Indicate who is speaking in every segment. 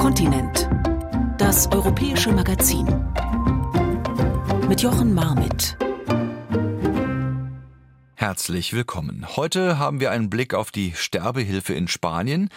Speaker 1: Kontinent. Das europäische Magazin. Mit Jochen Marmit.
Speaker 2: Herzlich willkommen. Heute haben wir einen Blick auf die Sterbehilfe in Spanien,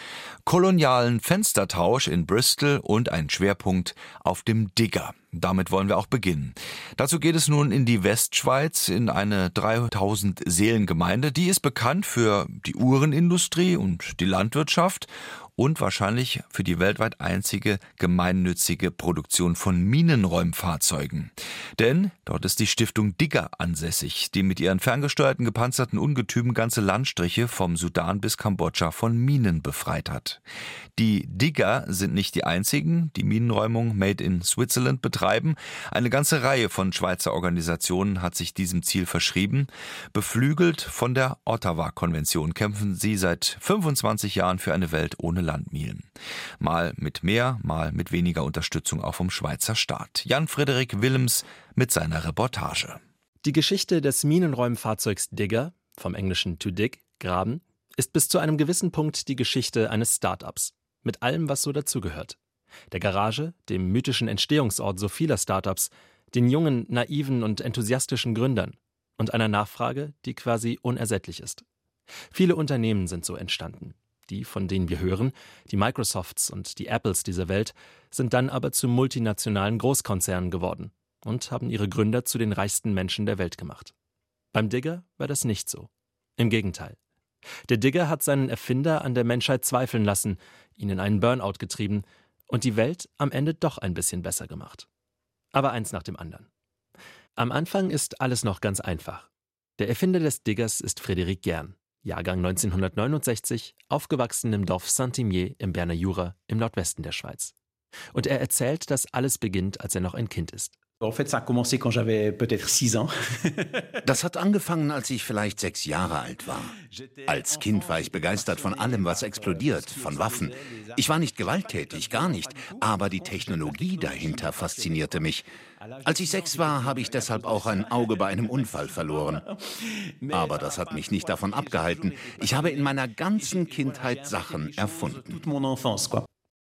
Speaker 2: kolonialen Fenstertausch in Bristol und einen Schwerpunkt auf dem Digger. Damit wollen wir auch beginnen. Dazu geht es nun in die Westschweiz, in eine 3000 Seelengemeinde. Die ist bekannt für die Uhrenindustrie und die Landwirtschaft und wahrscheinlich für die weltweit einzige gemeinnützige Produktion von Minenräumfahrzeugen. Denn dort ist die Stiftung Digger ansässig, die mit ihren ferngesteuerten gepanzerten Ungetümen ganze Landstriche vom Sudan bis Kambodscha von Minen befreit hat. Die Digger sind nicht die einzigen, die Minenräumung Made in Switzerland betreiben. Eine ganze Reihe von Schweizer Organisationen hat sich diesem Ziel verschrieben. Beflügelt von der Ottawa-Konvention kämpfen sie seit 25 Jahren für eine Welt ohne Landminen. Mal mit mehr, mal mit weniger Unterstützung auch vom Schweizer Staat. Jan-Frederik Willems mit seiner Reportage.
Speaker 3: Die Geschichte des Minenräumfahrzeugs Digger, vom englischen to dig, graben, ist bis zu einem gewissen Punkt die Geschichte eines Start-ups. Mit allem, was so dazugehört. Der Garage, dem mythischen Entstehungsort so vieler Start-ups, den jungen, naiven und enthusiastischen Gründern und einer Nachfrage, die quasi unersättlich ist. Viele Unternehmen sind so entstanden. Die, von denen wir hören, die Microsofts und die Apples dieser Welt, sind dann aber zu multinationalen Großkonzernen geworden und haben ihre Gründer zu den reichsten Menschen der Welt gemacht. Beim Digger war das nicht so. Im Gegenteil. Der Digger hat seinen Erfinder an der Menschheit zweifeln lassen, ihn in einen Burnout getrieben und die Welt am Ende doch ein bisschen besser gemacht. Aber eins nach dem anderen. Am Anfang ist alles noch ganz einfach. Der Erfinder des Diggers ist Frédéric Gern. Jahrgang 1969, aufgewachsen im Dorf Saint-Imier im Berner Jura im Nordwesten der Schweiz. Und er erzählt, dass alles beginnt, als er noch ein Kind ist.
Speaker 4: Das hat angefangen, als ich vielleicht sechs Jahre alt war. Als Kind war ich begeistert von allem, was explodiert, von Waffen. Ich war nicht gewalttätig, gar nicht, aber die Technologie dahinter faszinierte mich. Als ich sechs war, habe ich deshalb auch ein Auge bei einem Unfall verloren. Aber das hat mich nicht davon abgehalten. Ich habe in meiner ganzen Kindheit Sachen erfunden.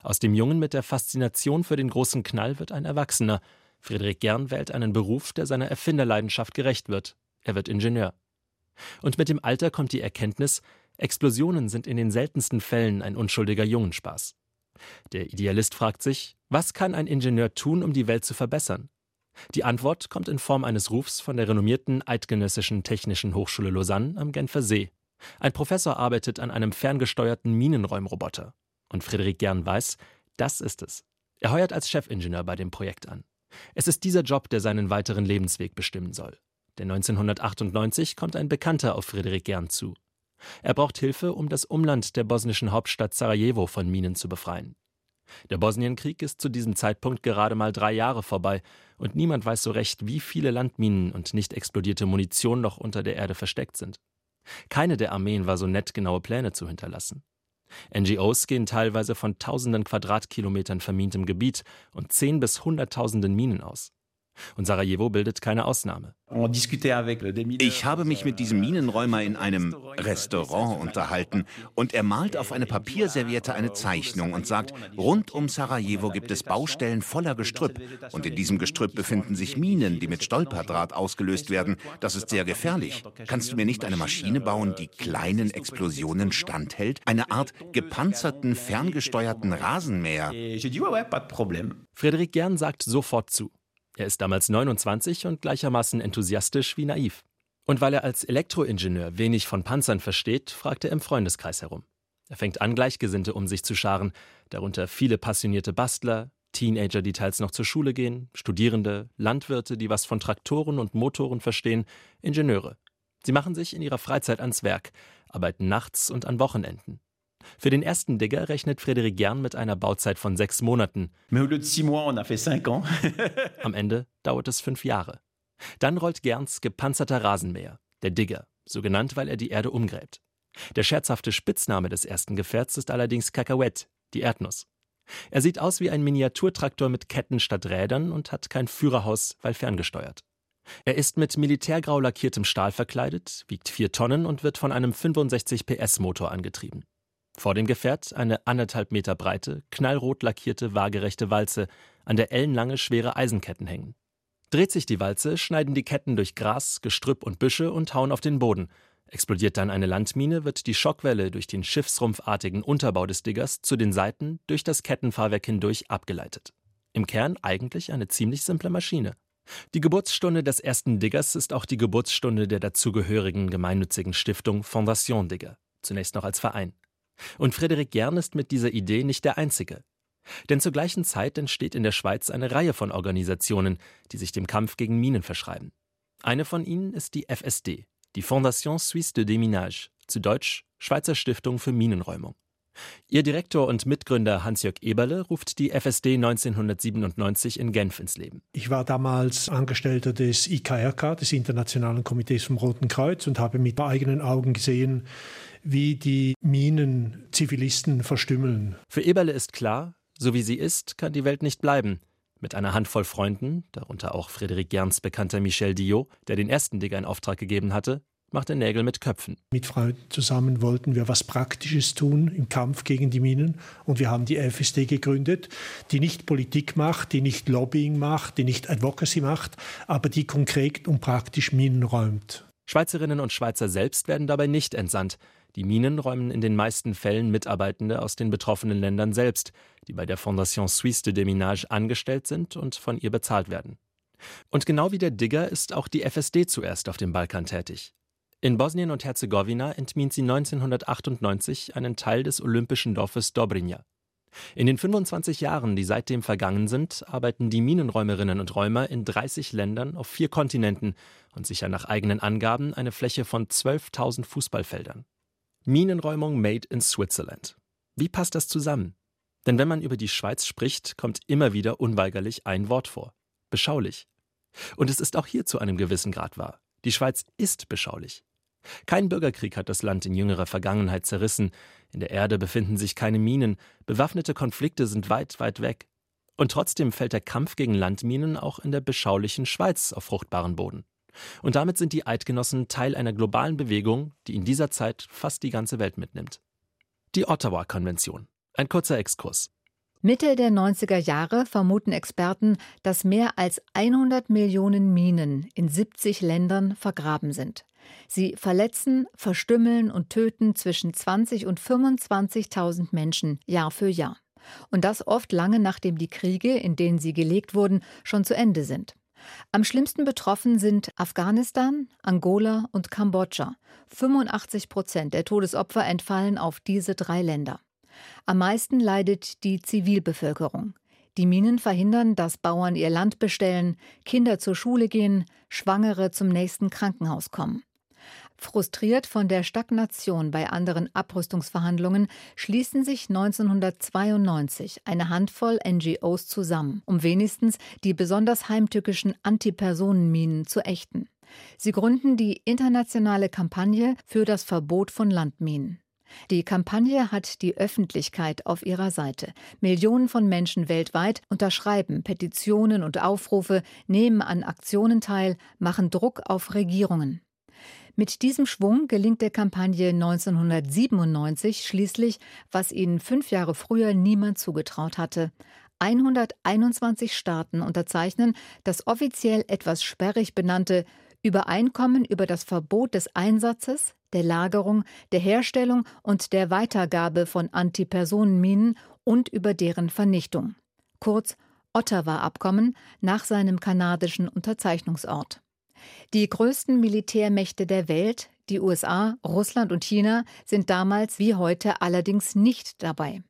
Speaker 3: Aus dem Jungen mit der Faszination für den großen Knall wird ein Erwachsener. Friedrich Gern wählt einen Beruf, der seiner Erfinderleidenschaft gerecht wird. Er wird Ingenieur. Und mit dem Alter kommt die Erkenntnis, Explosionen sind in den seltensten Fällen ein unschuldiger Jungenspaß. Der Idealist fragt sich, was kann ein Ingenieur tun, um die Welt zu verbessern? Die Antwort kommt in Form eines Rufs von der renommierten Eidgenössischen Technischen Hochschule Lausanne am Genfer See. Ein Professor arbeitet an einem ferngesteuerten Minenräumroboter. Und Friedrich Gern weiß, das ist es. Er heuert als Chefingenieur bei dem Projekt an. Es ist dieser Job, der seinen weiteren Lebensweg bestimmen soll. Denn 1998 kommt ein Bekannter auf Friedrich Gern zu. Er braucht Hilfe, um das Umland der bosnischen Hauptstadt Sarajevo von Minen zu befreien. Der Bosnienkrieg ist zu diesem Zeitpunkt gerade mal drei Jahre vorbei und niemand weiß so recht, wie viele Landminen und nicht explodierte Munition noch unter der Erde versteckt sind. Keine der Armeen war so nett, genaue Pläne zu hinterlassen. NGOs gehen teilweise von tausenden Quadratkilometern vermintem Gebiet und zehn bis hunderttausenden Minen aus. Und Sarajevo bildet keine Ausnahme.
Speaker 4: Ich habe mich mit diesem Minenräumer in einem Restaurant unterhalten und er malt auf eine Papierserviette eine Zeichnung und sagt, rund um Sarajevo gibt es Baustellen voller Gestrüpp und in diesem Gestrüpp befinden sich Minen, die mit Stolperdraht ausgelöst werden. Das ist sehr gefährlich. Kannst du mir nicht eine Maschine bauen, die kleinen Explosionen standhält? Eine Art gepanzerten, ferngesteuerten Rasenmäher?
Speaker 3: Friedrich Gern sagt sofort zu. Er ist damals 29 und gleichermaßen enthusiastisch wie naiv. Und weil er als Elektroingenieur wenig von Panzern versteht, fragt er im Freundeskreis herum. Er fängt an, Gleichgesinnte um sich zu scharen, darunter viele passionierte Bastler, Teenager, die teils noch zur Schule gehen, Studierende, Landwirte, die was von Traktoren und Motoren verstehen, Ingenieure. Sie machen sich in ihrer Freizeit ans Werk, arbeiten nachts und an Wochenenden. Für den ersten Digger rechnet Frédéric Gern mit einer Bauzeit von sechs Monaten. Am Ende dauert es fünf Jahre. Dann rollt Gerns gepanzerter Rasenmäher, der Digger, so genannt, weil er die Erde umgräbt. Der scherzhafte Spitzname des ersten Gefährts ist allerdings Kakawett, die Erdnuss. Er sieht aus wie ein Miniaturtraktor mit Ketten statt Rädern und hat kein Führerhaus, weil ferngesteuert. Er ist mit militärgrau lackiertem Stahl verkleidet, wiegt vier Tonnen und wird von einem 65 PS Motor angetrieben. Vor dem Gefährt eine anderthalb Meter breite, knallrot lackierte, waagerechte Walze, an der ellenlange schwere Eisenketten hängen. Dreht sich die Walze, schneiden die Ketten durch Gras, Gestrüpp und Büsche und hauen auf den Boden. Explodiert dann eine Landmine, wird die Schockwelle durch den schiffsrumpfartigen Unterbau des Diggers zu den Seiten durch das Kettenfahrwerk hindurch abgeleitet. Im Kern eigentlich eine ziemlich simple Maschine. Die Geburtsstunde des ersten Diggers ist auch die Geburtsstunde der dazugehörigen gemeinnützigen Stiftung Fondation Digger, zunächst noch als Verein. Und Frederik Gern ist mit dieser Idee nicht der Einzige. Denn zur gleichen Zeit entsteht in der Schweiz eine Reihe von Organisationen, die sich dem Kampf gegen Minen verschreiben. Eine von ihnen ist die FSD, die Fondation Suisse de Déminage, zu Deutsch Schweizer Stiftung für Minenräumung. Ihr Direktor und Mitgründer Hans-Jörg Eberle ruft die FSD 1997 in Genf ins Leben.
Speaker 5: Ich war damals Angestellter des IKRK, des Internationalen Komitees vom Roten Kreuz, und habe mit eigenen Augen gesehen, wie die Minen Zivilisten verstümmeln.
Speaker 3: Für Eberle ist klar, so wie sie ist, kann die Welt nicht bleiben. Mit einer Handvoll Freunden, darunter auch Frédéric Gerns bekannter Michel Diot, der den ersten Digger in Auftrag gegeben hatte, machte Nägel mit Köpfen.
Speaker 5: Mit Freunden zusammen wollten wir was Praktisches tun im Kampf gegen die Minen und wir haben die FSD gegründet, die nicht Politik macht, die nicht Lobbying macht, die nicht Advocacy macht, aber die konkret und praktisch Minen räumt.
Speaker 3: Schweizerinnen und Schweizer selbst werden dabei nicht entsandt. Die Minen räumen in den meisten Fällen Mitarbeitende aus den betroffenen Ländern selbst, die bei der Fondation Suisse de Déminage angestellt sind und von ihr bezahlt werden. Und genau wie der Digger ist auch die FSD zuerst auf dem Balkan tätig. In Bosnien und Herzegowina entmint sie 1998 einen Teil des olympischen Dorfes Dobrinja. In den 25 Jahren, die seitdem vergangen sind, arbeiten die Minenräumerinnen und Räumer in 30 Ländern auf vier Kontinenten und sichern nach eigenen Angaben eine Fläche von 12.000 Fußballfeldern. Minenräumung made in Switzerland. Wie passt das zusammen? Denn wenn man über die Schweiz spricht, kommt immer wieder unweigerlich ein Wort vor. Beschaulich. Und es ist auch hier zu einem gewissen Grad wahr. Die Schweiz ist beschaulich. Kein Bürgerkrieg hat das Land in jüngerer Vergangenheit zerrissen, in der Erde befinden sich keine Minen, bewaffnete Konflikte sind weit, weit weg. Und trotzdem fällt der Kampf gegen Landminen auch in der beschaulichen Schweiz auf fruchtbaren Boden. Und damit sind die Eidgenossen Teil einer globalen Bewegung, die in dieser Zeit fast die ganze Welt mitnimmt. Die Ottawa-Konvention. Ein kurzer Exkurs.
Speaker 6: Mitte der 90er Jahre vermuten Experten, dass mehr als 100 Millionen Minen in 70 Ländern vergraben sind. Sie verletzen, verstümmeln und töten zwischen 20 und 25.000 Menschen Jahr für Jahr. Und das oft lange nachdem die Kriege, in denen sie gelegt wurden, schon zu Ende sind. Am schlimmsten betroffen sind Afghanistan, Angola und Kambodscha. 85 Prozent der Todesopfer entfallen auf diese drei Länder. Am meisten leidet die Zivilbevölkerung. Die Minen verhindern, dass Bauern ihr Land bestellen, Kinder zur Schule gehen, Schwangere zum nächsten Krankenhaus kommen. Frustriert von der Stagnation bei anderen Abrüstungsverhandlungen schließen sich 1992 eine Handvoll NGOs zusammen, um wenigstens die besonders heimtückischen Antipersonenminen zu ächten. Sie gründen die internationale Kampagne für das Verbot von Landminen. Die Kampagne hat die Öffentlichkeit auf ihrer Seite. Millionen von Menschen weltweit unterschreiben Petitionen und Aufrufe, nehmen an Aktionen teil, machen Druck auf Regierungen. Mit diesem Schwung gelingt der Kampagne 1997 schließlich, was ihnen fünf Jahre früher niemand zugetraut hatte. 121 Staaten unterzeichnen das offiziell etwas sperrig benannte Übereinkommen über das Verbot des Einsatzes, der Lagerung, der Herstellung und der Weitergabe von Antipersonenminen und über deren Vernichtung. Kurz Ottawa-Abkommen nach seinem kanadischen Unterzeichnungsort. Die größten Militärmächte der Welt, die USA, Russland und China, sind damals wie heute allerdings nicht dabei.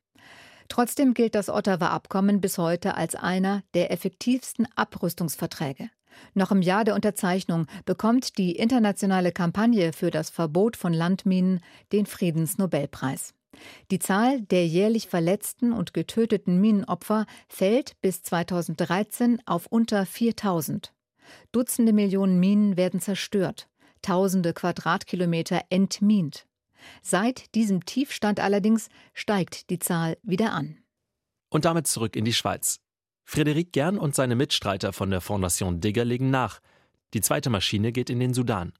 Speaker 6: Trotzdem gilt das Ottawa-Abkommen bis heute als einer der effektivsten Abrüstungsverträge. Noch im Jahr der Unterzeichnung bekommt die internationale Kampagne für das Verbot von Landminen den Friedensnobelpreis. Die Zahl der jährlich verletzten und getöteten Minenopfer fällt bis 2013 auf unter 4000. Dutzende Millionen Minen werden zerstört, tausende Quadratkilometer entmint. Seit diesem Tiefstand allerdings steigt die Zahl wieder an.
Speaker 3: Und damit zurück in die Schweiz. Frédéric Gern und seine Mitstreiter von der Fondation Digger legen nach. Die zweite Maschine geht in den Sudan.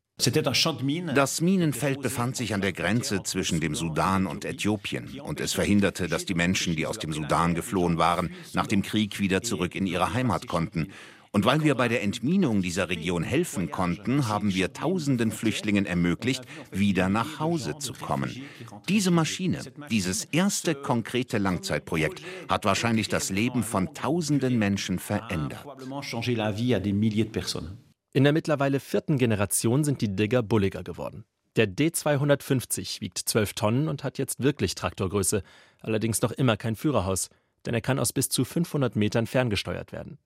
Speaker 4: Das Minenfeld befand sich an der Grenze zwischen dem Sudan und Äthiopien und es verhinderte, dass die Menschen, die aus dem Sudan geflohen waren, nach dem Krieg wieder zurück in ihre Heimat konnten. Und weil wir bei der Entminung dieser Region helfen konnten, haben wir tausenden Flüchtlingen ermöglicht, wieder nach Hause zu kommen. Diese Maschine, dieses erste konkrete Langzeitprojekt, hat wahrscheinlich das Leben von tausenden Menschen verändert.
Speaker 3: In der mittlerweile vierten Generation sind die Digger bulliger geworden. Der D250 wiegt 12 Tonnen und hat jetzt wirklich Traktorgröße, allerdings noch immer kein Führerhaus, denn er kann aus bis zu 500 Metern ferngesteuert werden.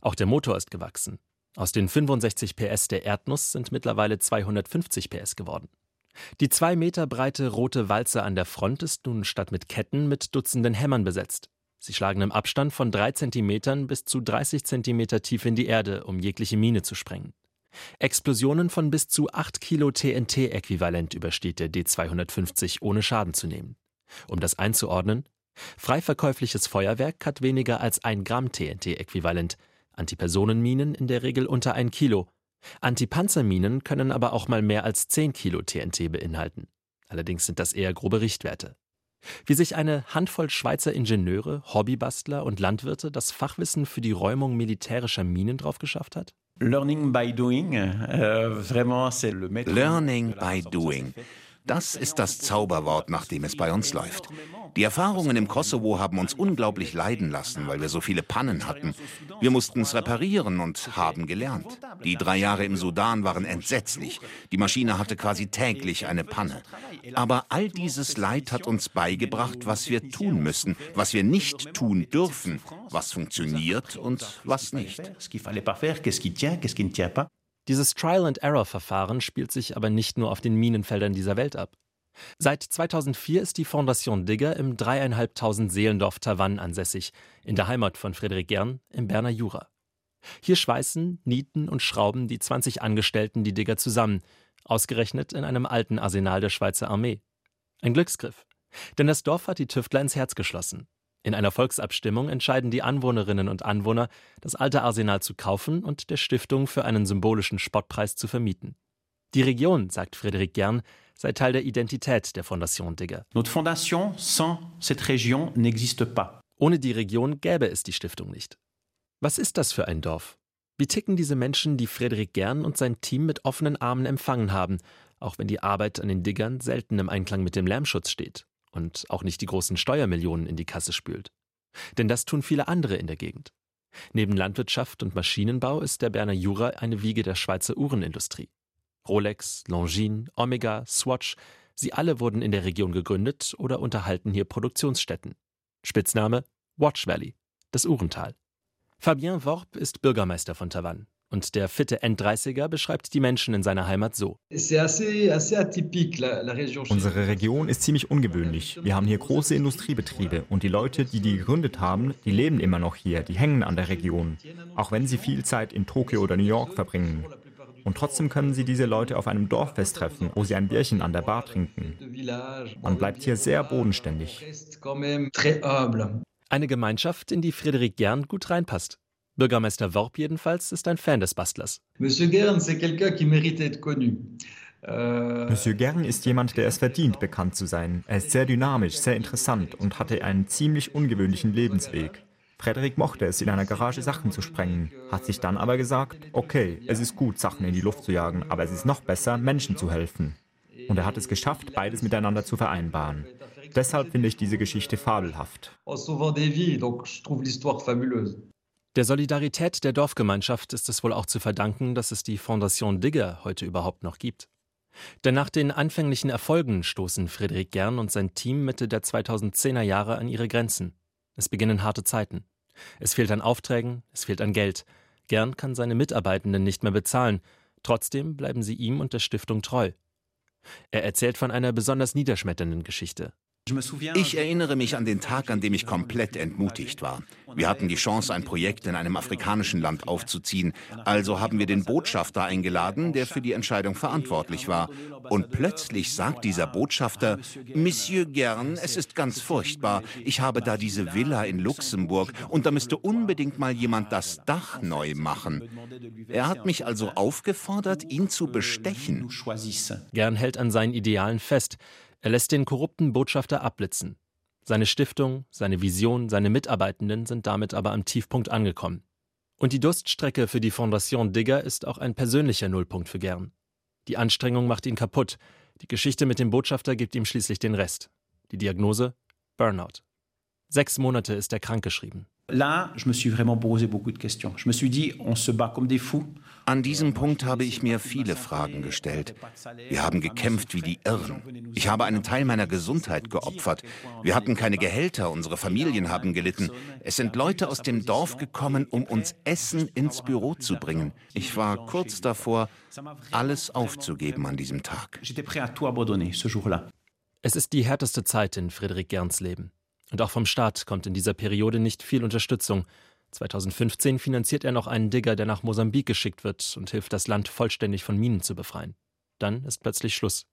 Speaker 3: Auch der Motor ist gewachsen. Aus den 65 PS der Erdnuss sind mittlerweile 250 PS geworden. Die zwei Meter breite rote Walze an der Front ist nun statt mit Ketten mit Dutzenden Hämmern besetzt. Sie schlagen im Abstand von drei Zentimetern bis zu 30 Zentimeter tief in die Erde, um jegliche Mine zu sprengen. Explosionen von bis zu 8 Kilo TNT-Äquivalent übersteht der D250 ohne Schaden zu nehmen. Um das einzuordnen, freiverkäufliches Feuerwerk hat weniger als ein Gramm TNT-Äquivalent, Antipersonenminen in der Regel unter ein Kilo. Antipanzerminen können aber auch mal mehr als 10 Kilo TNT beinhalten. Allerdings sind das eher grobe Richtwerte. Wie sich eine Handvoll Schweizer Ingenieure, Hobbybastler und Landwirte das Fachwissen für die Räumung militärischer Minen drauf geschafft hat?
Speaker 4: Learning by doing, vraiment c'est le Learning by doing. Das ist das Zauberwort, nach dem es bei uns läuft. Die Erfahrungen im Kosovo haben uns unglaublich leiden lassen, weil wir so viele Pannen hatten. Wir mussten es reparieren und haben gelernt. Die drei Jahre im Sudan waren entsetzlich. Die Maschine hatte quasi täglich eine Panne. Aber all dieses Leid hat uns beigebracht, was wir tun müssen, was wir nicht tun dürfen, was funktioniert und was nicht.
Speaker 3: Dieses Trial-and-Error-Verfahren spielt sich aber nicht nur auf den Minenfeldern dieser Welt ab. Seit 2004 ist die Fondation Digger im dreieinhalbtausend Seelendorf Tavanne ansässig, in der Heimat von Friedrich Gern im Berner Jura. Hier schweißen, nieten und schrauben die 20 Angestellten die Digger zusammen, ausgerechnet in einem alten Arsenal der Schweizer Armee. Ein Glücksgriff. Denn das Dorf hat die Tüftler ins Herz geschlossen. In einer Volksabstimmung entscheiden die Anwohnerinnen und Anwohner, das alte Arsenal zu kaufen und der Stiftung für einen symbolischen Spottpreis zu vermieten. Die Region, sagt Frédéric Gern, sei Teil der Identität der Fondation Digger.
Speaker 7: Notre fondation sans cette région n'existe pas.
Speaker 3: Ohne die Region gäbe es die Stiftung nicht. Was ist das für ein Dorf? Wie ticken diese Menschen, die Frédéric Gern und sein Team mit offenen Armen empfangen haben, auch wenn die Arbeit an den Diggern selten im Einklang mit dem Lärmschutz steht und auch nicht die großen Steuermillionen in die Kasse spült? Denn das tun viele andere in der Gegend. Neben Landwirtschaft und Maschinenbau ist der Berner Jura eine Wiege der Schweizer Uhrenindustrie. Rolex, Longines, Omega, Swatch, sie alle wurden in der Region gegründet oder unterhalten hier Produktionsstätten. Spitzname Watch Valley, das Uhrental. Fabien Worp ist Bürgermeister von Tavanne. Und der fitte N30er beschreibt die Menschen in seiner Heimat so.
Speaker 8: Unsere Region ist ziemlich ungewöhnlich. Wir haben hier große Industriebetriebe und die Leute, die die gegründet haben, die leben immer noch hier, die hängen an der Region, auch wenn sie viel Zeit in Tokio oder New York verbringen. Und trotzdem können Sie diese Leute auf einem Dorffest treffen, wo sie ein Bierchen an der Bar trinken. Man bleibt hier sehr bodenständig.
Speaker 3: Eine Gemeinschaft, in die Friedrich Gern gut reinpasst. Bürgermeister Worp jedenfalls ist ein Fan des Bastlers.
Speaker 8: Monsieur Gern, euh, Monsieur Gern ist jemand, der es verdient, bekannt zu sein. Er ist sehr dynamisch, sehr interessant und hatte einen ziemlich ungewöhnlichen Lebensweg. Frederik mochte es, in einer Garage Sachen zu sprengen, hat sich dann aber gesagt, okay, es ist gut, Sachen in die Luft zu jagen, aber es ist noch besser, Menschen zu helfen. Und er hat es geschafft, beides miteinander zu vereinbaren. Deshalb finde ich diese Geschichte fabelhaft.
Speaker 3: Der Solidarität der Dorfgemeinschaft ist es wohl auch zu verdanken, dass es die Fondation Digger heute überhaupt noch gibt. Denn nach den anfänglichen Erfolgen stoßen Friedrich Gern und sein Team Mitte der 2010er Jahre an ihre Grenzen. Es beginnen harte Zeiten. Es fehlt an Aufträgen, es fehlt an Geld. Gern kann seine Mitarbeitenden nicht mehr bezahlen. Trotzdem bleiben sie ihm und der Stiftung treu. Er erzählt von einer besonders niederschmetternden Geschichte.
Speaker 4: Ich erinnere mich an den Tag, an dem ich komplett entmutigt war. Wir hatten die Chance, ein Projekt in einem afrikanischen Land aufzuziehen. Also haben wir den Botschafter eingeladen, der für die Entscheidung verantwortlich war. Und plötzlich sagt dieser Botschafter, Monsieur Gern, es ist ganz furchtbar. Ich habe da diese Villa in Luxemburg und da müsste unbedingt mal jemand das Dach neu machen. Er hat mich also aufgefordert, ihn zu bestechen.
Speaker 3: Gern hält an seinen Idealen fest. Er lässt den korrupten Botschafter abblitzen. Seine Stiftung, seine Vision, seine Mitarbeitenden sind damit aber am Tiefpunkt angekommen. Und die Durststrecke für die Fondation Digger ist auch ein persönlicher Nullpunkt für Gern. Die Anstrengung macht ihn kaputt. Die Geschichte mit dem Botschafter gibt ihm schließlich den Rest. Die Diagnose? Burnout. Sechs Monate ist er krankgeschrieben.
Speaker 4: Là, je me suis vraiment posé beaucoup de questions. Je me suis dit, on se bat comme des fous. An diesem Punkt habe ich mir viele Fragen gestellt. Wir haben gekämpft wie die Irren. Ich habe einen Teil meiner Gesundheit geopfert. Wir hatten keine Gehälter, unsere Familien haben gelitten. Es sind Leute aus dem Dorf gekommen, um uns Essen ins Büro zu bringen. Ich war kurz davor, alles aufzugeben an diesem Tag.
Speaker 3: Es ist die härteste Zeit in Friedrich Gerns Leben. Und auch vom Staat kommt in dieser Periode nicht viel Unterstützung. 2015 finanziert er noch einen Digger, der nach Mosambik geschickt wird und hilft, das Land vollständig von Minen zu befreien. Dann ist plötzlich Schluss.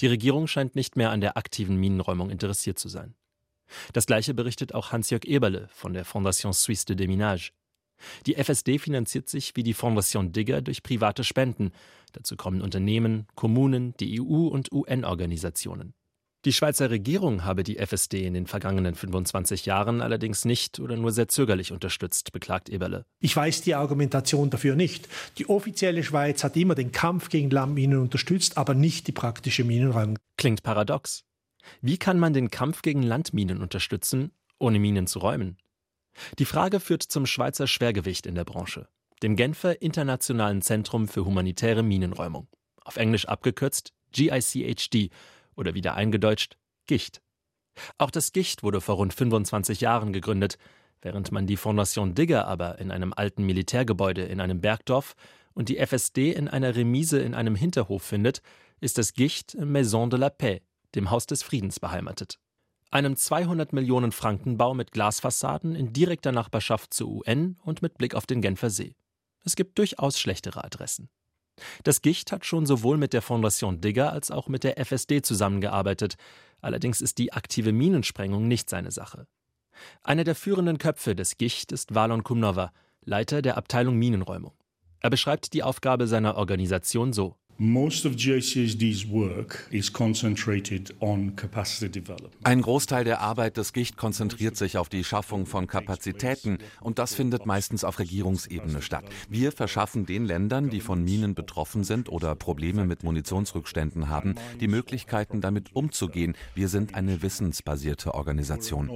Speaker 3: Die Regierung scheint nicht mehr an der aktiven Minenräumung interessiert zu sein. Das gleiche berichtet auch Hans-Jörg Eberle von der Fondation Suisse de Déminage. Die FSD finanziert sich wie die Fondation Digger durch private Spenden. Dazu kommen Unternehmen, Kommunen, die EU und UN-Organisationen. Die Schweizer Regierung habe die FSD in den vergangenen 25 Jahren allerdings nicht oder nur sehr zögerlich unterstützt, beklagt Eberle.
Speaker 5: Ich weiß die Argumentation dafür nicht. Die offizielle Schweiz hat immer den Kampf gegen Landminen unterstützt, aber nicht die praktische Minenräumung.
Speaker 3: Klingt paradox. Wie kann man den Kampf gegen Landminen unterstützen, ohne Minen zu räumen? Die Frage führt zum Schweizer Schwergewicht in der Branche, dem Genfer Internationalen Zentrum für humanitäre Minenräumung, auf Englisch abgekürzt GICHD oder wieder eingedeutscht Gicht. Auch das Gicht wurde vor rund 25 Jahren gegründet, während man die Fondation Digger aber in einem alten Militärgebäude in einem Bergdorf und die FSD in einer Remise in einem Hinterhof findet, ist das Gicht im Maison de la Paix, dem Haus des Friedens, beheimatet. Einem 200 Millionen Franken Bau mit Glasfassaden in direkter Nachbarschaft zur UN und mit Blick auf den Genfer See. Es gibt durchaus schlechtere Adressen. Das Gicht hat schon sowohl mit der Fondation Digger als auch mit der FSD zusammengearbeitet. Allerdings ist die aktive Minensprengung nicht seine Sache. Einer der führenden Köpfe des Gicht ist Valon Kumnova, Leiter der Abteilung Minenräumung. Er beschreibt die Aufgabe seiner Organisation so.
Speaker 9: Ein Großteil der Arbeit des GICHT konzentriert sich auf die Schaffung von Kapazitäten und das findet meistens auf Regierungsebene statt. Wir verschaffen den Ländern, die von Minen betroffen sind oder Probleme mit Munitionsrückständen haben, die Möglichkeiten damit umzugehen. Wir sind eine wissensbasierte Organisation.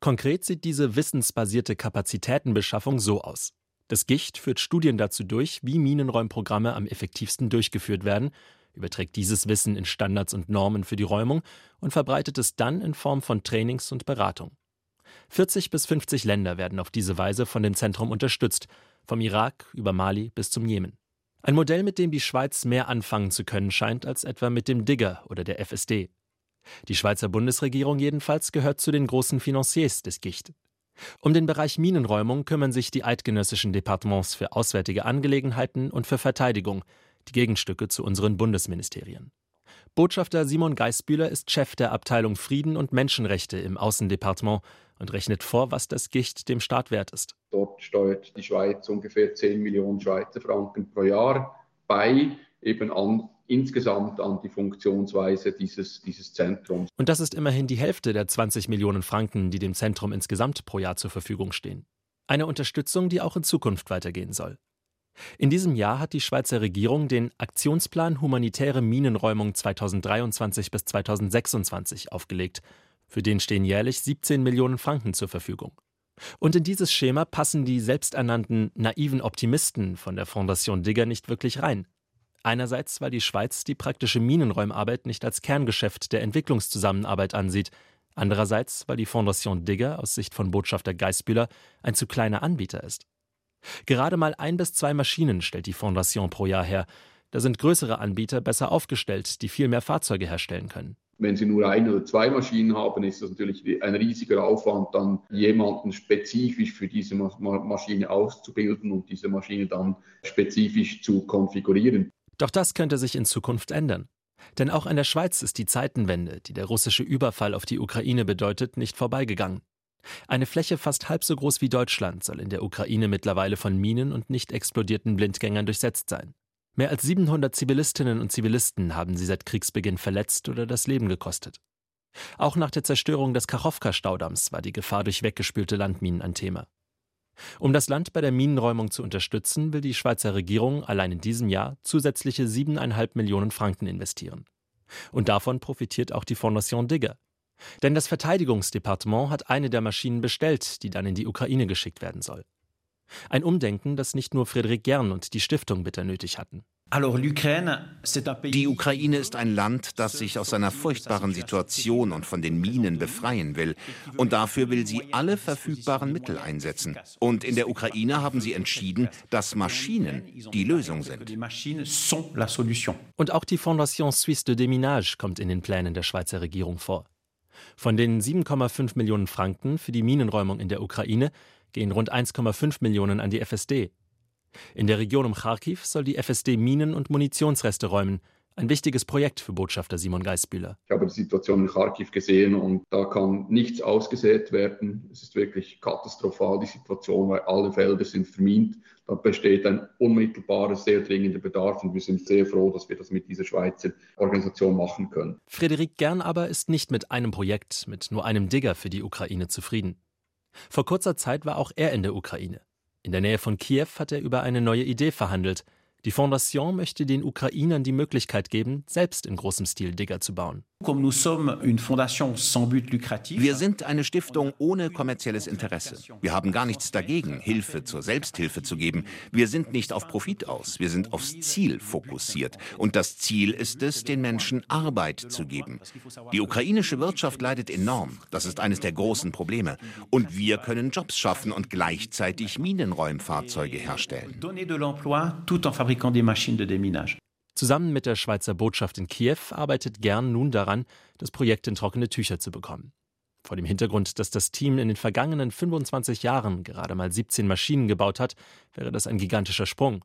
Speaker 3: Konkret sieht diese wissensbasierte Kapazitätenbeschaffung so aus. Das Gicht führt Studien dazu durch, wie Minenräumprogramme am effektivsten durchgeführt werden, überträgt dieses Wissen in Standards und Normen für die Räumung und verbreitet es dann in Form von Trainings und Beratung. 40 bis 50 Länder werden auf diese Weise von dem Zentrum unterstützt, vom Irak über Mali bis zum Jemen. Ein Modell, mit dem die Schweiz mehr anfangen zu können scheint als etwa mit dem Digger oder der FSD. Die Schweizer Bundesregierung jedenfalls gehört zu den großen Financiers des Gicht. Um den Bereich Minenräumung kümmern sich die eidgenössischen Departements für Auswärtige Angelegenheiten und für Verteidigung, die Gegenstücke zu unseren Bundesministerien. Botschafter Simon Geisbühler ist Chef der Abteilung Frieden und Menschenrechte im Außendepartement und rechnet vor, was das Gicht dem Staat wert ist.
Speaker 10: Dort steuert die Schweiz ungefähr 10 Millionen Schweizer Franken pro Jahr bei, eben an insgesamt an die Funktionsweise dieses, dieses Zentrums.
Speaker 3: Und das ist immerhin die Hälfte der 20 Millionen Franken, die dem Zentrum insgesamt pro Jahr zur Verfügung stehen. Eine Unterstützung, die auch in Zukunft weitergehen soll. In diesem Jahr hat die Schweizer Regierung den Aktionsplan Humanitäre Minenräumung 2023 bis 2026 aufgelegt. Für den stehen jährlich 17 Millionen Franken zur Verfügung. Und in dieses Schema passen die selbsternannten naiven Optimisten von der Fondation Digger nicht wirklich rein. Einerseits, weil die Schweiz die praktische Minenräumarbeit nicht als Kerngeschäft der Entwicklungszusammenarbeit ansieht, andererseits, weil die Fondation Digger aus Sicht von Botschafter Geisbühler ein zu kleiner Anbieter ist. Gerade mal ein bis zwei Maschinen stellt die Fondation pro Jahr her. Da sind größere Anbieter besser aufgestellt, die viel mehr Fahrzeuge herstellen können.
Speaker 10: Wenn Sie nur eine oder zwei Maschinen haben, ist das natürlich ein riesiger Aufwand, dann jemanden spezifisch für diese Maschine auszubilden und diese Maschine dann spezifisch zu konfigurieren.
Speaker 3: Doch das könnte sich in Zukunft ändern. Denn auch an der Schweiz ist die Zeitenwende, die der russische Überfall auf die Ukraine bedeutet, nicht vorbeigegangen. Eine Fläche fast halb so groß wie Deutschland soll in der Ukraine mittlerweile von Minen und nicht explodierten Blindgängern durchsetzt sein. Mehr als 700 Zivilistinnen und Zivilisten haben sie seit Kriegsbeginn verletzt oder das Leben gekostet. Auch nach der Zerstörung des Kachowka-Staudamms war die Gefahr durch weggespülte Landminen ein Thema. Um das Land bei der Minenräumung zu unterstützen, will die Schweizer Regierung allein in diesem Jahr zusätzliche 7,5 Millionen Franken investieren. Und davon profitiert auch die Fondation Digger. Denn das Verteidigungsdepartement hat eine der Maschinen bestellt, die dann in die Ukraine geschickt werden soll. Ein Umdenken, das nicht nur Friedrich Gern und die Stiftung bitter nötig hatten.
Speaker 4: Die Ukraine ist ein Land, das sich aus seiner furchtbaren Situation und von den Minen befreien will. Und dafür will sie alle verfügbaren Mittel einsetzen. Und in der Ukraine haben sie entschieden, dass Maschinen die Lösung sind.
Speaker 3: Und auch die Fondation Suisse de Déminage kommt in den Plänen der Schweizer Regierung vor. Von den 7,5 Millionen Franken für die Minenräumung in der Ukraine gehen rund 1,5 Millionen an die FSD. In der Region um Kharkiv soll die FSD Minen- und Munitionsreste räumen. Ein wichtiges Projekt für Botschafter Simon Geisbühler.
Speaker 10: Ich habe die Situation in Kharkiv gesehen und da kann nichts ausgesät werden. Es ist wirklich katastrophal, die Situation, weil alle Felder sind vermint. Da besteht ein unmittelbarer, sehr dringender Bedarf und wir sind sehr froh, dass wir das mit dieser Schweizer Organisation machen können.
Speaker 3: Frederik Gern aber ist nicht mit einem Projekt, mit nur einem Digger für die Ukraine zufrieden. Vor kurzer Zeit war auch er in der Ukraine. In der Nähe von Kiew hat er über eine neue Idee verhandelt. Die Fondation möchte den Ukrainern die Möglichkeit geben, selbst in großem Stil Digger zu bauen.
Speaker 4: Wir sind eine Stiftung ohne kommerzielles Interesse. Wir haben gar nichts dagegen, Hilfe zur Selbsthilfe zu geben. Wir sind nicht auf Profit aus, wir sind aufs Ziel fokussiert. Und das Ziel ist es, den Menschen Arbeit zu geben. Die ukrainische Wirtschaft leidet enorm. Das ist eines der großen Probleme. Und wir können Jobs schaffen und gleichzeitig Minenräumfahrzeuge herstellen.
Speaker 3: Zusammen mit der Schweizer Botschaft in Kiew arbeitet Gern nun daran, das Projekt in trockene Tücher zu bekommen. Vor dem Hintergrund, dass das Team in den vergangenen 25 Jahren gerade mal 17 Maschinen gebaut hat, wäre das ein gigantischer Sprung.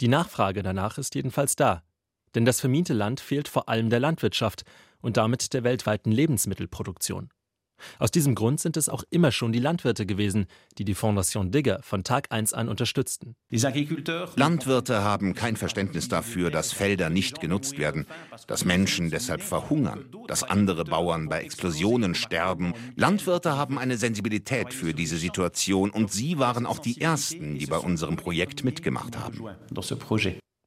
Speaker 3: Die Nachfrage danach ist jedenfalls da. Denn das vermiente Land fehlt vor allem der Landwirtschaft und damit der weltweiten Lebensmittelproduktion. Aus diesem Grund sind es auch immer schon die Landwirte gewesen, die die Fondation Digger von Tag 1 an unterstützten.
Speaker 4: Landwirte haben kein Verständnis dafür, dass Felder nicht genutzt werden, dass Menschen deshalb verhungern, dass andere Bauern bei Explosionen sterben. Landwirte haben eine Sensibilität für diese Situation und sie waren auch die Ersten, die bei unserem Projekt mitgemacht haben.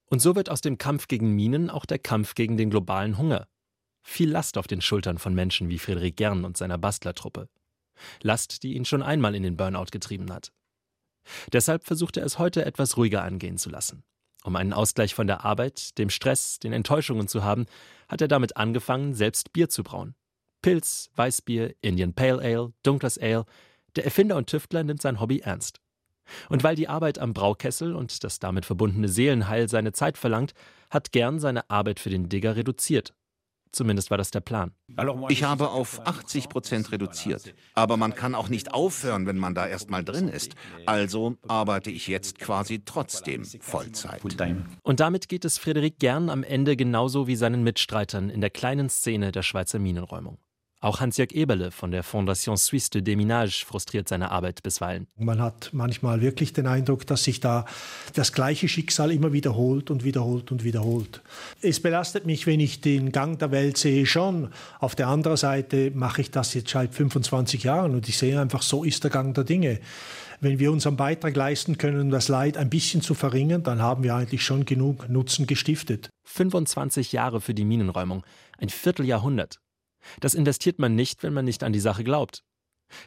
Speaker 3: Und so wird aus dem Kampf gegen Minen auch der Kampf gegen den globalen Hunger viel Last auf den Schultern von Menschen wie Friedrich Gern und seiner Bastlertruppe. Last, die ihn schon einmal in den Burnout getrieben hat. Deshalb versucht er es heute etwas ruhiger angehen zu lassen. Um einen Ausgleich von der Arbeit, dem Stress, den Enttäuschungen zu haben, hat er damit angefangen, selbst Bier zu brauen. Pilz, Weißbier, Indian Pale Ale, dunkles Ale. Der Erfinder und Tüftler nimmt sein Hobby ernst. Und weil die Arbeit am Braukessel und das damit verbundene Seelenheil seine Zeit verlangt, hat Gern seine Arbeit für den Digger reduziert Zumindest war das der Plan.
Speaker 4: Ich habe auf 80 Prozent reduziert. Aber man kann auch nicht aufhören, wenn man da erstmal drin ist. Also arbeite ich jetzt quasi trotzdem Vollzeit.
Speaker 3: Und damit geht es Frederik Gern am Ende genauso wie seinen Mitstreitern in der kleinen Szene der Schweizer Minenräumung. Auch Hans-Jörg Eberle von der Fondation Suisse de Déminage frustriert seine Arbeit bisweilen.
Speaker 5: Man hat manchmal wirklich den Eindruck, dass sich da das gleiche Schicksal immer wiederholt und wiederholt und wiederholt. Es belastet mich, wenn ich den Gang der Welt sehe, schon. Auf der anderen Seite mache ich das jetzt seit 25 Jahren und ich sehe einfach, so ist der Gang der Dinge. Wenn wir unseren Beitrag leisten können, das Leid ein bisschen zu verringern, dann haben wir eigentlich schon genug Nutzen gestiftet.
Speaker 3: 25 Jahre für die Minenräumung, ein Vierteljahrhundert. Das investiert man nicht, wenn man nicht an die Sache glaubt.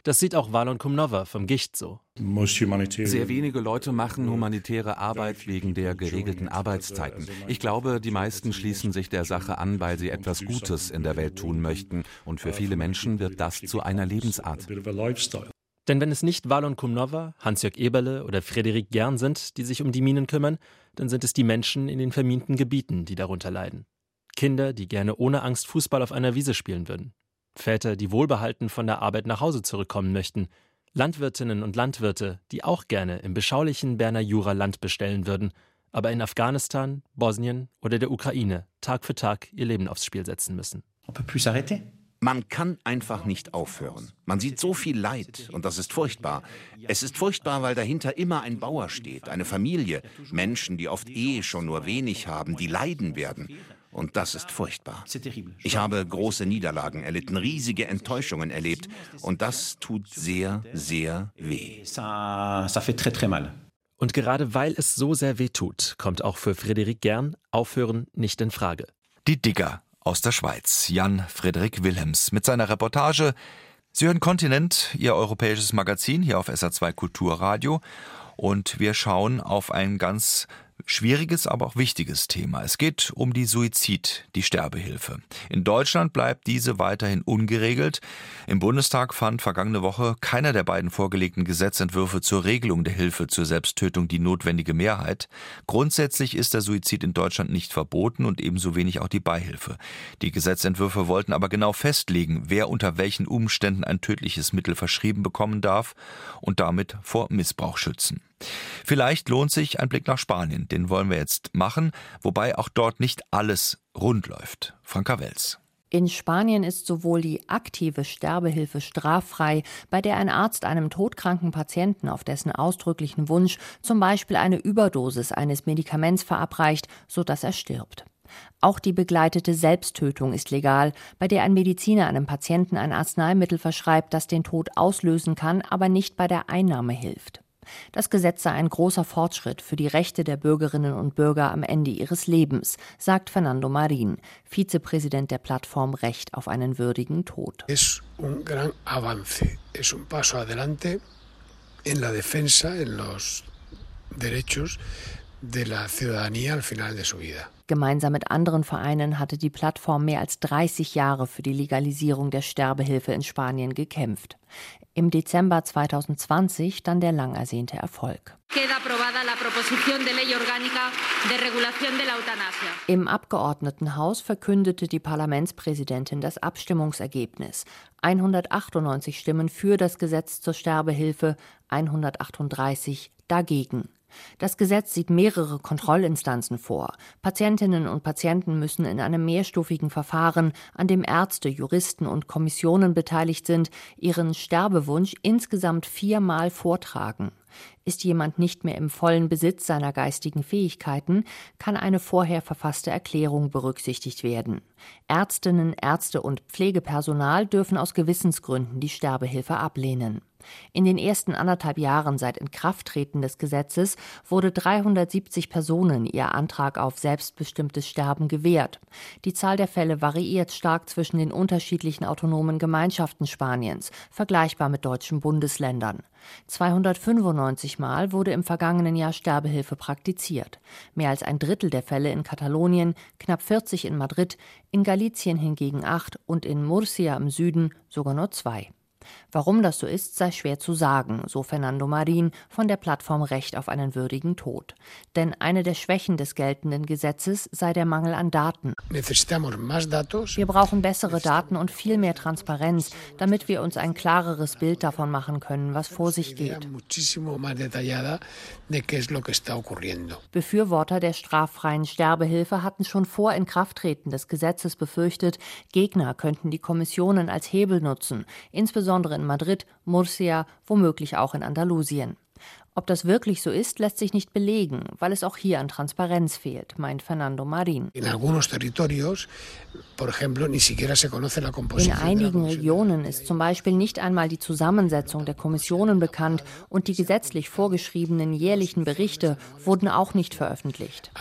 Speaker 3: Das sieht auch Valon Kumnova vom Gicht so.
Speaker 9: Sehr wenige Leute machen humanitäre Arbeit wegen der geregelten Arbeitszeiten. Ich glaube, die meisten schließen sich der Sache an, weil sie etwas Gutes in der Welt tun möchten. Und für viele Menschen wird das zu einer Lebensart.
Speaker 3: Denn wenn es nicht Valon Kumnova, Hans-Jörg Eberle oder Frederik Gern sind, die sich um die Minen kümmern, dann sind es die Menschen in den verminten Gebieten, die darunter leiden. Kinder, die gerne ohne Angst Fußball auf einer Wiese spielen würden. Väter, die wohlbehalten von der Arbeit nach Hause zurückkommen möchten. Landwirtinnen und Landwirte, die auch gerne im beschaulichen Berner Jura Land bestellen würden, aber in Afghanistan, Bosnien oder der Ukraine Tag für Tag ihr Leben aufs Spiel setzen müssen.
Speaker 4: Man kann einfach nicht aufhören. Man sieht so viel Leid und das ist furchtbar. Es ist furchtbar, weil dahinter immer ein Bauer steht, eine Familie, Menschen, die oft eh schon nur wenig haben, die leiden werden. Und das ist furchtbar. Ich habe große Niederlagen erlitten, riesige Enttäuschungen erlebt. Und das tut sehr, sehr weh.
Speaker 3: Und gerade weil es so sehr weh tut, kommt auch für Frederik Gern Aufhören nicht in Frage.
Speaker 2: Die Digger aus der Schweiz, Jan Frederik Wilhelms, mit seiner Reportage. Sie hören Kontinent, Ihr europäisches Magazin hier auf SA2 Kulturradio. Und wir schauen auf ein ganz schwieriges, aber auch wichtiges Thema. Es geht um die Suizid, die Sterbehilfe. In Deutschland bleibt diese weiterhin ungeregelt. Im Bundestag fand vergangene Woche keiner der beiden vorgelegten Gesetzentwürfe zur Regelung der Hilfe zur Selbsttötung die notwendige Mehrheit. Grundsätzlich ist der Suizid in Deutschland nicht verboten und ebenso wenig auch die Beihilfe. Die Gesetzentwürfe wollten aber genau festlegen, wer unter welchen Umständen ein tödliches Mittel verschrieben bekommen darf und damit vor Missbrauch schützen. Vielleicht lohnt sich ein Blick nach Spanien, den wollen wir jetzt machen, wobei auch dort nicht alles rund läuft. Franka Wels.
Speaker 11: In Spanien ist sowohl die aktive Sterbehilfe straffrei, bei der ein Arzt einem todkranken Patienten auf dessen ausdrücklichen Wunsch zum Beispiel eine Überdosis eines Medikaments verabreicht, sodass er stirbt. Auch die begleitete Selbsttötung ist legal, bei der ein Mediziner einem Patienten ein Arzneimittel verschreibt, das den Tod auslösen kann, aber nicht bei der Einnahme hilft. Das Gesetz sei ein großer Fortschritt für die Rechte der Bürgerinnen und Bürger am Ende ihres Lebens, sagt Fernando Marin, Vizepräsident der Plattform Recht auf einen würdigen Tod.
Speaker 12: Es un gran avance, es un paso adelante en la defensa, en los derechos de la ciudadanía al final de su vida.
Speaker 11: Gemeinsam mit anderen Vereinen hatte die Plattform mehr als 30 Jahre für die Legalisierung der Sterbehilfe in Spanien gekämpft. Im Dezember 2020 dann der lang ersehnte Erfolg. Im Abgeordnetenhaus verkündete die Parlamentspräsidentin das Abstimmungsergebnis. 198 Stimmen für das Gesetz zur Sterbehilfe, 138 dagegen. Das Gesetz sieht mehrere Kontrollinstanzen vor. Patientinnen und Patienten müssen in einem mehrstufigen Verfahren, an dem Ärzte, Juristen und Kommissionen beteiligt sind, ihren Sterbewunsch insgesamt viermal vortragen. Ist jemand nicht mehr im vollen Besitz seiner geistigen Fähigkeiten, kann eine vorher verfasste Erklärung berücksichtigt werden. Ärztinnen, Ärzte und Pflegepersonal dürfen aus Gewissensgründen die Sterbehilfe ablehnen. In den ersten anderthalb Jahren seit Inkrafttreten des Gesetzes wurde 370 Personen ihr Antrag auf selbstbestimmtes Sterben gewährt. Die Zahl der Fälle variiert stark zwischen den unterschiedlichen autonomen Gemeinschaften Spaniens, vergleichbar mit deutschen Bundesländern. 295 Mal wurde im vergangenen Jahr Sterbehilfe praktiziert. Mehr als ein Drittel der Fälle in Katalonien, knapp 40 in Madrid, in Galicien hingegen acht und in Murcia im Süden sogar nur zwei. Warum das so ist, sei schwer zu sagen, so Fernando Marin von der Plattform Recht auf einen würdigen Tod. Denn eine der Schwächen des geltenden Gesetzes sei der Mangel an Daten. Wir brauchen bessere Daten und viel mehr Transparenz, damit wir uns ein klareres Bild davon machen können, was vor sich geht. Befürworter der straffreien Sterbehilfe hatten schon vor Inkrafttreten des Gesetzes befürchtet, Gegner könnten die Kommissionen als Hebel nutzen, insbesondere insbesondere in Madrid, Murcia, womöglich auch in Andalusien. Ob das wirklich so ist, lässt sich nicht belegen, weil es auch hier an Transparenz fehlt, meint Fernando Marin. In einigen Regionen ist zum Beispiel nicht einmal die Zusammensetzung der Kommissionen bekannt und die gesetzlich vorgeschriebenen jährlichen Berichte wurden auch nicht veröffentlicht.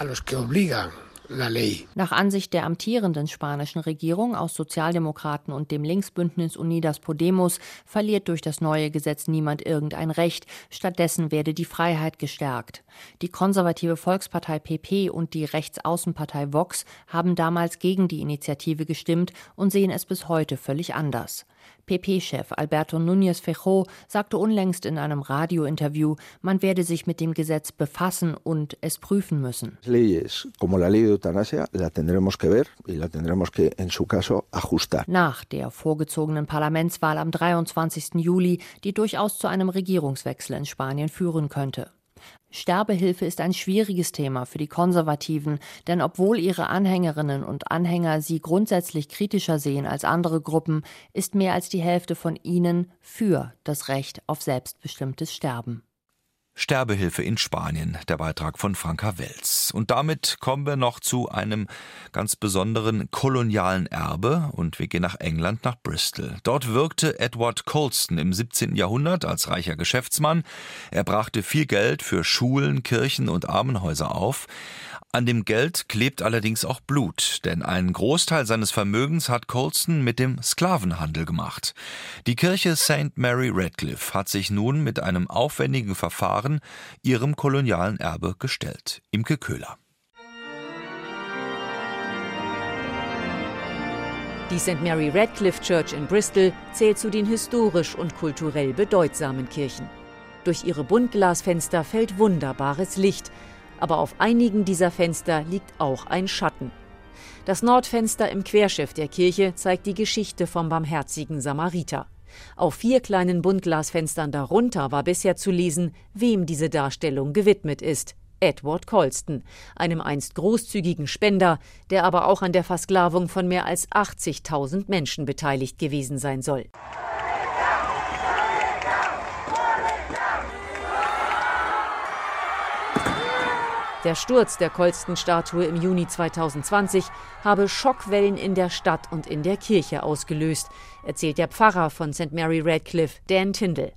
Speaker 11: Nach Ansicht der amtierenden spanischen Regierung aus Sozialdemokraten und dem Linksbündnis Unidas Podemos verliert durch das neue Gesetz niemand irgendein Recht, stattdessen werde die Freiheit gestärkt. Die konservative Volkspartei PP und die Rechtsaußenpartei Vox haben damals gegen die Initiative gestimmt und sehen es bis heute völlig anders.
Speaker 13: PP-Chef Alberto Núñez Feijó sagte unlängst in einem Radiointerview, man werde sich mit dem Gesetz befassen und es prüfen müssen. Nach der vorgezogenen Parlamentswahl am 23. Juli, die durchaus zu einem Regierungswechsel in Spanien führen könnte. Sterbehilfe ist ein schwieriges Thema für die Konservativen, denn obwohl ihre Anhängerinnen und Anhänger sie grundsätzlich kritischer sehen als andere Gruppen, ist mehr als die Hälfte von ihnen für das Recht auf selbstbestimmtes Sterben.
Speaker 2: Sterbehilfe in Spanien, der Beitrag von Franka Welz. Und damit kommen wir noch zu einem ganz besonderen kolonialen Erbe und wir gehen nach England, nach Bristol. Dort wirkte Edward Colston im 17. Jahrhundert als reicher Geschäftsmann. Er brachte viel Geld für Schulen, Kirchen und Armenhäuser auf. An dem Geld klebt allerdings auch Blut, denn einen Großteil seines Vermögens hat Colston mit dem Sklavenhandel gemacht. Die Kirche St. Mary Radcliffe hat sich nun mit einem aufwendigen Verfahren ihrem kolonialen Erbe gestellt. Imke Köhler.
Speaker 14: Die St. Mary Radcliffe Church in Bristol zählt zu den historisch und kulturell bedeutsamen Kirchen. Durch ihre Buntglasfenster fällt wunderbares Licht, aber auf einigen dieser Fenster liegt auch ein Schatten. Das Nordfenster im Querschiff der Kirche zeigt die Geschichte vom barmherzigen Samariter. Auf vier kleinen Buntglasfenstern darunter war bisher zu lesen, wem diese Darstellung gewidmet ist. Edward Colston, einem einst großzügigen Spender, der aber auch an der Versklavung von mehr als 80.000 Menschen beteiligt gewesen sein soll. Der Sturz der Colston-Statue im Juni 2020 habe Schockwellen in der Stadt und in der Kirche ausgelöst, erzählt der Pfarrer von St. Mary Radcliffe, Dan Tyndall.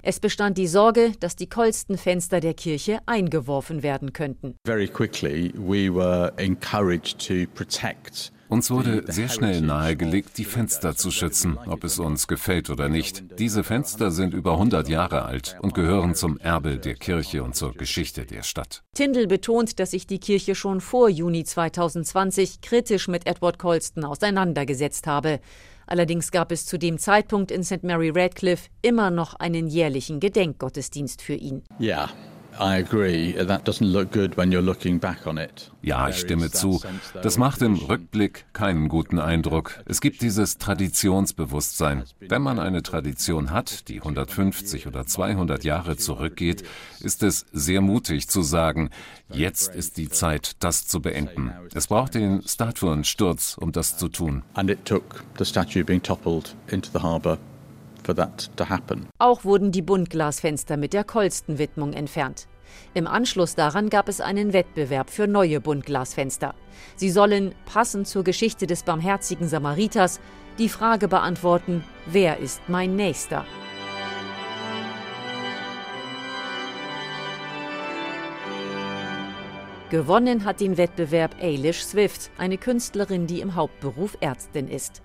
Speaker 14: Es bestand die Sorge, dass die Colston-Fenster der Kirche eingeworfen werden könnten.
Speaker 15: Very quickly we were encouraged to protect
Speaker 16: uns wurde sehr schnell nahegelegt, die Fenster zu schützen, ob es uns gefällt oder nicht. Diese Fenster sind über 100 Jahre alt und gehören zum Erbe der Kirche und zur Geschichte der Stadt.
Speaker 14: Tyndall betont, dass sich die Kirche schon vor Juni 2020 kritisch mit Edward Colston auseinandergesetzt habe. Allerdings gab es zu dem Zeitpunkt in St. Mary Radcliffe immer noch einen jährlichen Gedenkgottesdienst für ihn.
Speaker 15: Ja,
Speaker 16: ja, ich stimme zu. Das macht im Rückblick keinen guten Eindruck. Es gibt dieses Traditionsbewusstsein. Wenn man eine Tradition hat, die 150 oder 200 Jahre zurückgeht, ist es sehr mutig zu sagen, jetzt ist die Zeit, das zu beenden. Es braucht den Statuensturz, um das zu tun. And it took the statue being toppled
Speaker 14: into the harbor auch wurden die Buntglasfenster mit der Colston-Widmung entfernt. Im Anschluss daran gab es einen Wettbewerb für neue Buntglasfenster. Sie sollen, passend zur Geschichte des barmherzigen Samariters, die Frage beantworten, wer ist mein Nächster? Gewonnen hat den Wettbewerb Eilish Swift, eine Künstlerin, die im Hauptberuf Ärztin ist.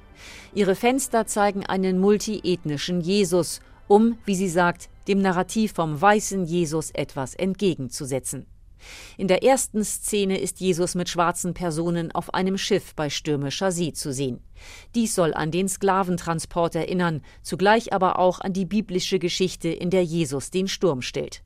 Speaker 14: Ihre Fenster zeigen einen multiethnischen Jesus, um, wie sie sagt, dem Narrativ vom weißen Jesus etwas entgegenzusetzen. In der ersten Szene ist Jesus mit schwarzen Personen auf einem Schiff bei stürmischer See zu sehen. Dies soll an den Sklaventransport erinnern, zugleich aber auch an die biblische Geschichte, in der Jesus den Sturm stillt.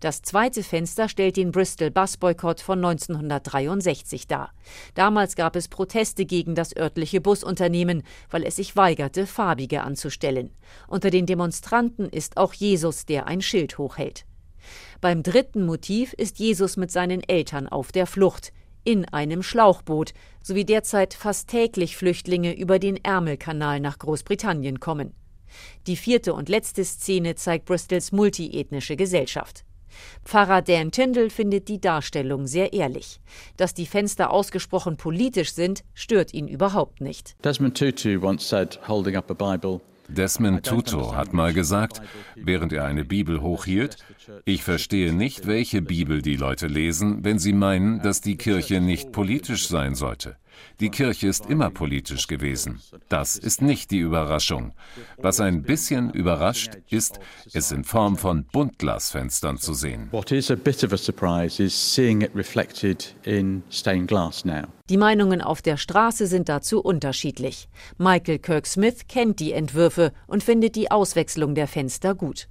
Speaker 14: Das zweite Fenster stellt den Bristol Bus Boykott von 1963 dar. Damals gab es Proteste gegen das örtliche Busunternehmen, weil es sich weigerte, farbige anzustellen. Unter den Demonstranten ist auch Jesus, der ein Schild hochhält. Beim dritten Motiv ist Jesus mit seinen Eltern auf der Flucht in einem Schlauchboot, sowie derzeit fast täglich Flüchtlinge über den Ärmelkanal nach Großbritannien kommen. Die vierte und letzte Szene zeigt Bristols multiethnische Gesellschaft. Pfarrer Dan Tyndall findet die Darstellung sehr ehrlich. Dass die Fenster ausgesprochen politisch sind, stört ihn überhaupt nicht.
Speaker 15: Desmond Tutu once said, holding up a Bible,
Speaker 16: Desmond Tutu hat mal gesagt, während er eine Bibel hochhielt, ich verstehe nicht, welche Bibel die Leute lesen, wenn sie meinen, dass die Kirche nicht politisch sein sollte. Die Kirche ist immer politisch gewesen. Das ist nicht die Überraschung. Was ein bisschen überrascht, ist, es in Form von Buntglasfenstern zu sehen.
Speaker 15: What is a bit of a surprise is seeing it reflected in stained glass now.
Speaker 14: Die Meinungen auf der Straße sind dazu unterschiedlich. Michael Kirk Smith kennt die Entwürfe und findet die Auswechslung der Fenster gut.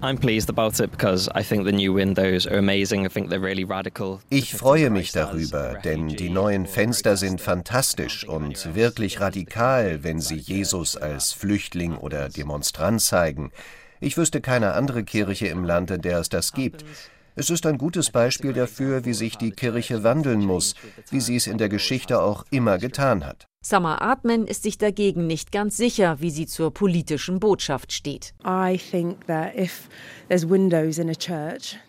Speaker 17: Ich freue mich darüber, denn die neuen Fenster sind fantastisch und wirklich radikal, wenn sie Jesus als Flüchtling oder Demonstrant zeigen. Ich wüsste keine andere Kirche im Land, in der es das gibt. Es ist ein gutes Beispiel dafür, wie sich die Kirche wandeln muss, wie sie es in der Geschichte auch immer getan hat.
Speaker 14: Summer Atman ist sich dagegen nicht ganz sicher, wie sie zur politischen Botschaft steht.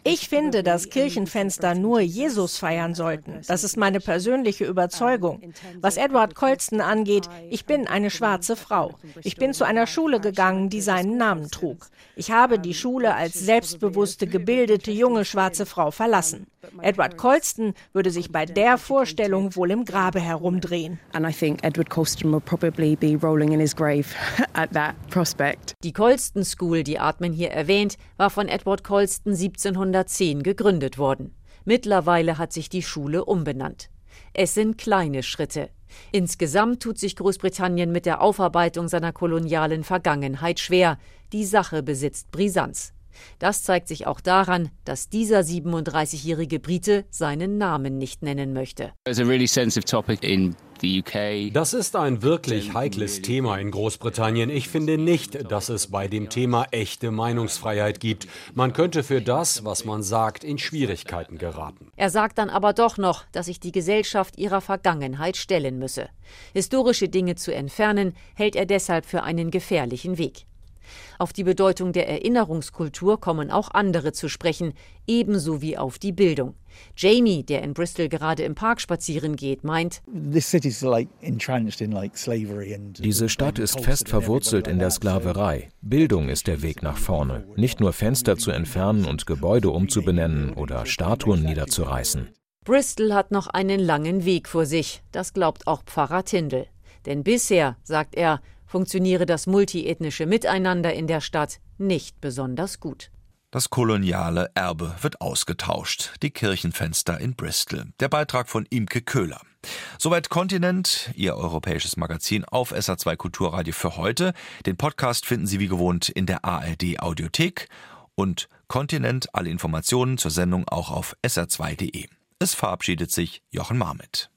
Speaker 18: Ich finde, dass Kirchenfenster nur Jesus feiern sollten. Das ist meine persönliche Überzeugung. Was Edward Colston angeht, ich bin eine schwarze Frau. Ich bin zu einer Schule gegangen, die seinen Namen trug. Ich habe die Schule als selbstbewusste, gebildete junge schwarze Frau verlassen. Edward Colston würde sich bei der Vorstellung wohl im Grabe herumdrehen.
Speaker 19: And I think Edward Colston will probably be rolling in his grave at that prospect.
Speaker 14: Die Colston School, die Atman hier erwähnt, war von Edward Colston 1710 gegründet worden. Mittlerweile hat sich die Schule umbenannt. Es sind kleine Schritte. Insgesamt tut sich Großbritannien mit der Aufarbeitung seiner kolonialen Vergangenheit schwer. Die Sache besitzt Brisanz. Das zeigt sich auch daran, dass dieser 37-jährige Brite seinen Namen nicht nennen möchte.
Speaker 20: Das ist ein wirklich heikles Thema in Großbritannien. Ich finde nicht, dass es bei dem Thema echte Meinungsfreiheit gibt. Man könnte für das, was man sagt, in Schwierigkeiten geraten.
Speaker 14: Er sagt dann aber doch noch, dass sich die Gesellschaft ihrer Vergangenheit stellen müsse. Historische Dinge zu entfernen, hält er deshalb für einen gefährlichen Weg. Auf die Bedeutung der Erinnerungskultur kommen auch andere zu sprechen, ebenso wie auf die Bildung. Jamie, der in Bristol gerade im Park spazieren geht, meint,
Speaker 21: diese Stadt ist fest verwurzelt in der Sklaverei. Bildung ist der Weg nach vorne, nicht nur Fenster zu entfernen und Gebäude umzubenennen oder Statuen niederzureißen.
Speaker 14: Bristol hat noch einen langen Weg vor sich, das glaubt auch Pfarrer Tindel. Denn bisher, sagt er, funktioniere das multiethnische Miteinander in der Stadt nicht besonders gut.
Speaker 2: Das koloniale Erbe wird ausgetauscht. Die Kirchenfenster in Bristol. Der Beitrag von Imke Köhler. Soweit Kontinent, Ihr europäisches Magazin auf SA2 Kulturradio für heute. Den Podcast finden Sie wie gewohnt in der ARD Audiothek und Kontinent, alle Informationen zur Sendung auch auf sr2.de. Es verabschiedet sich Jochen Marmit.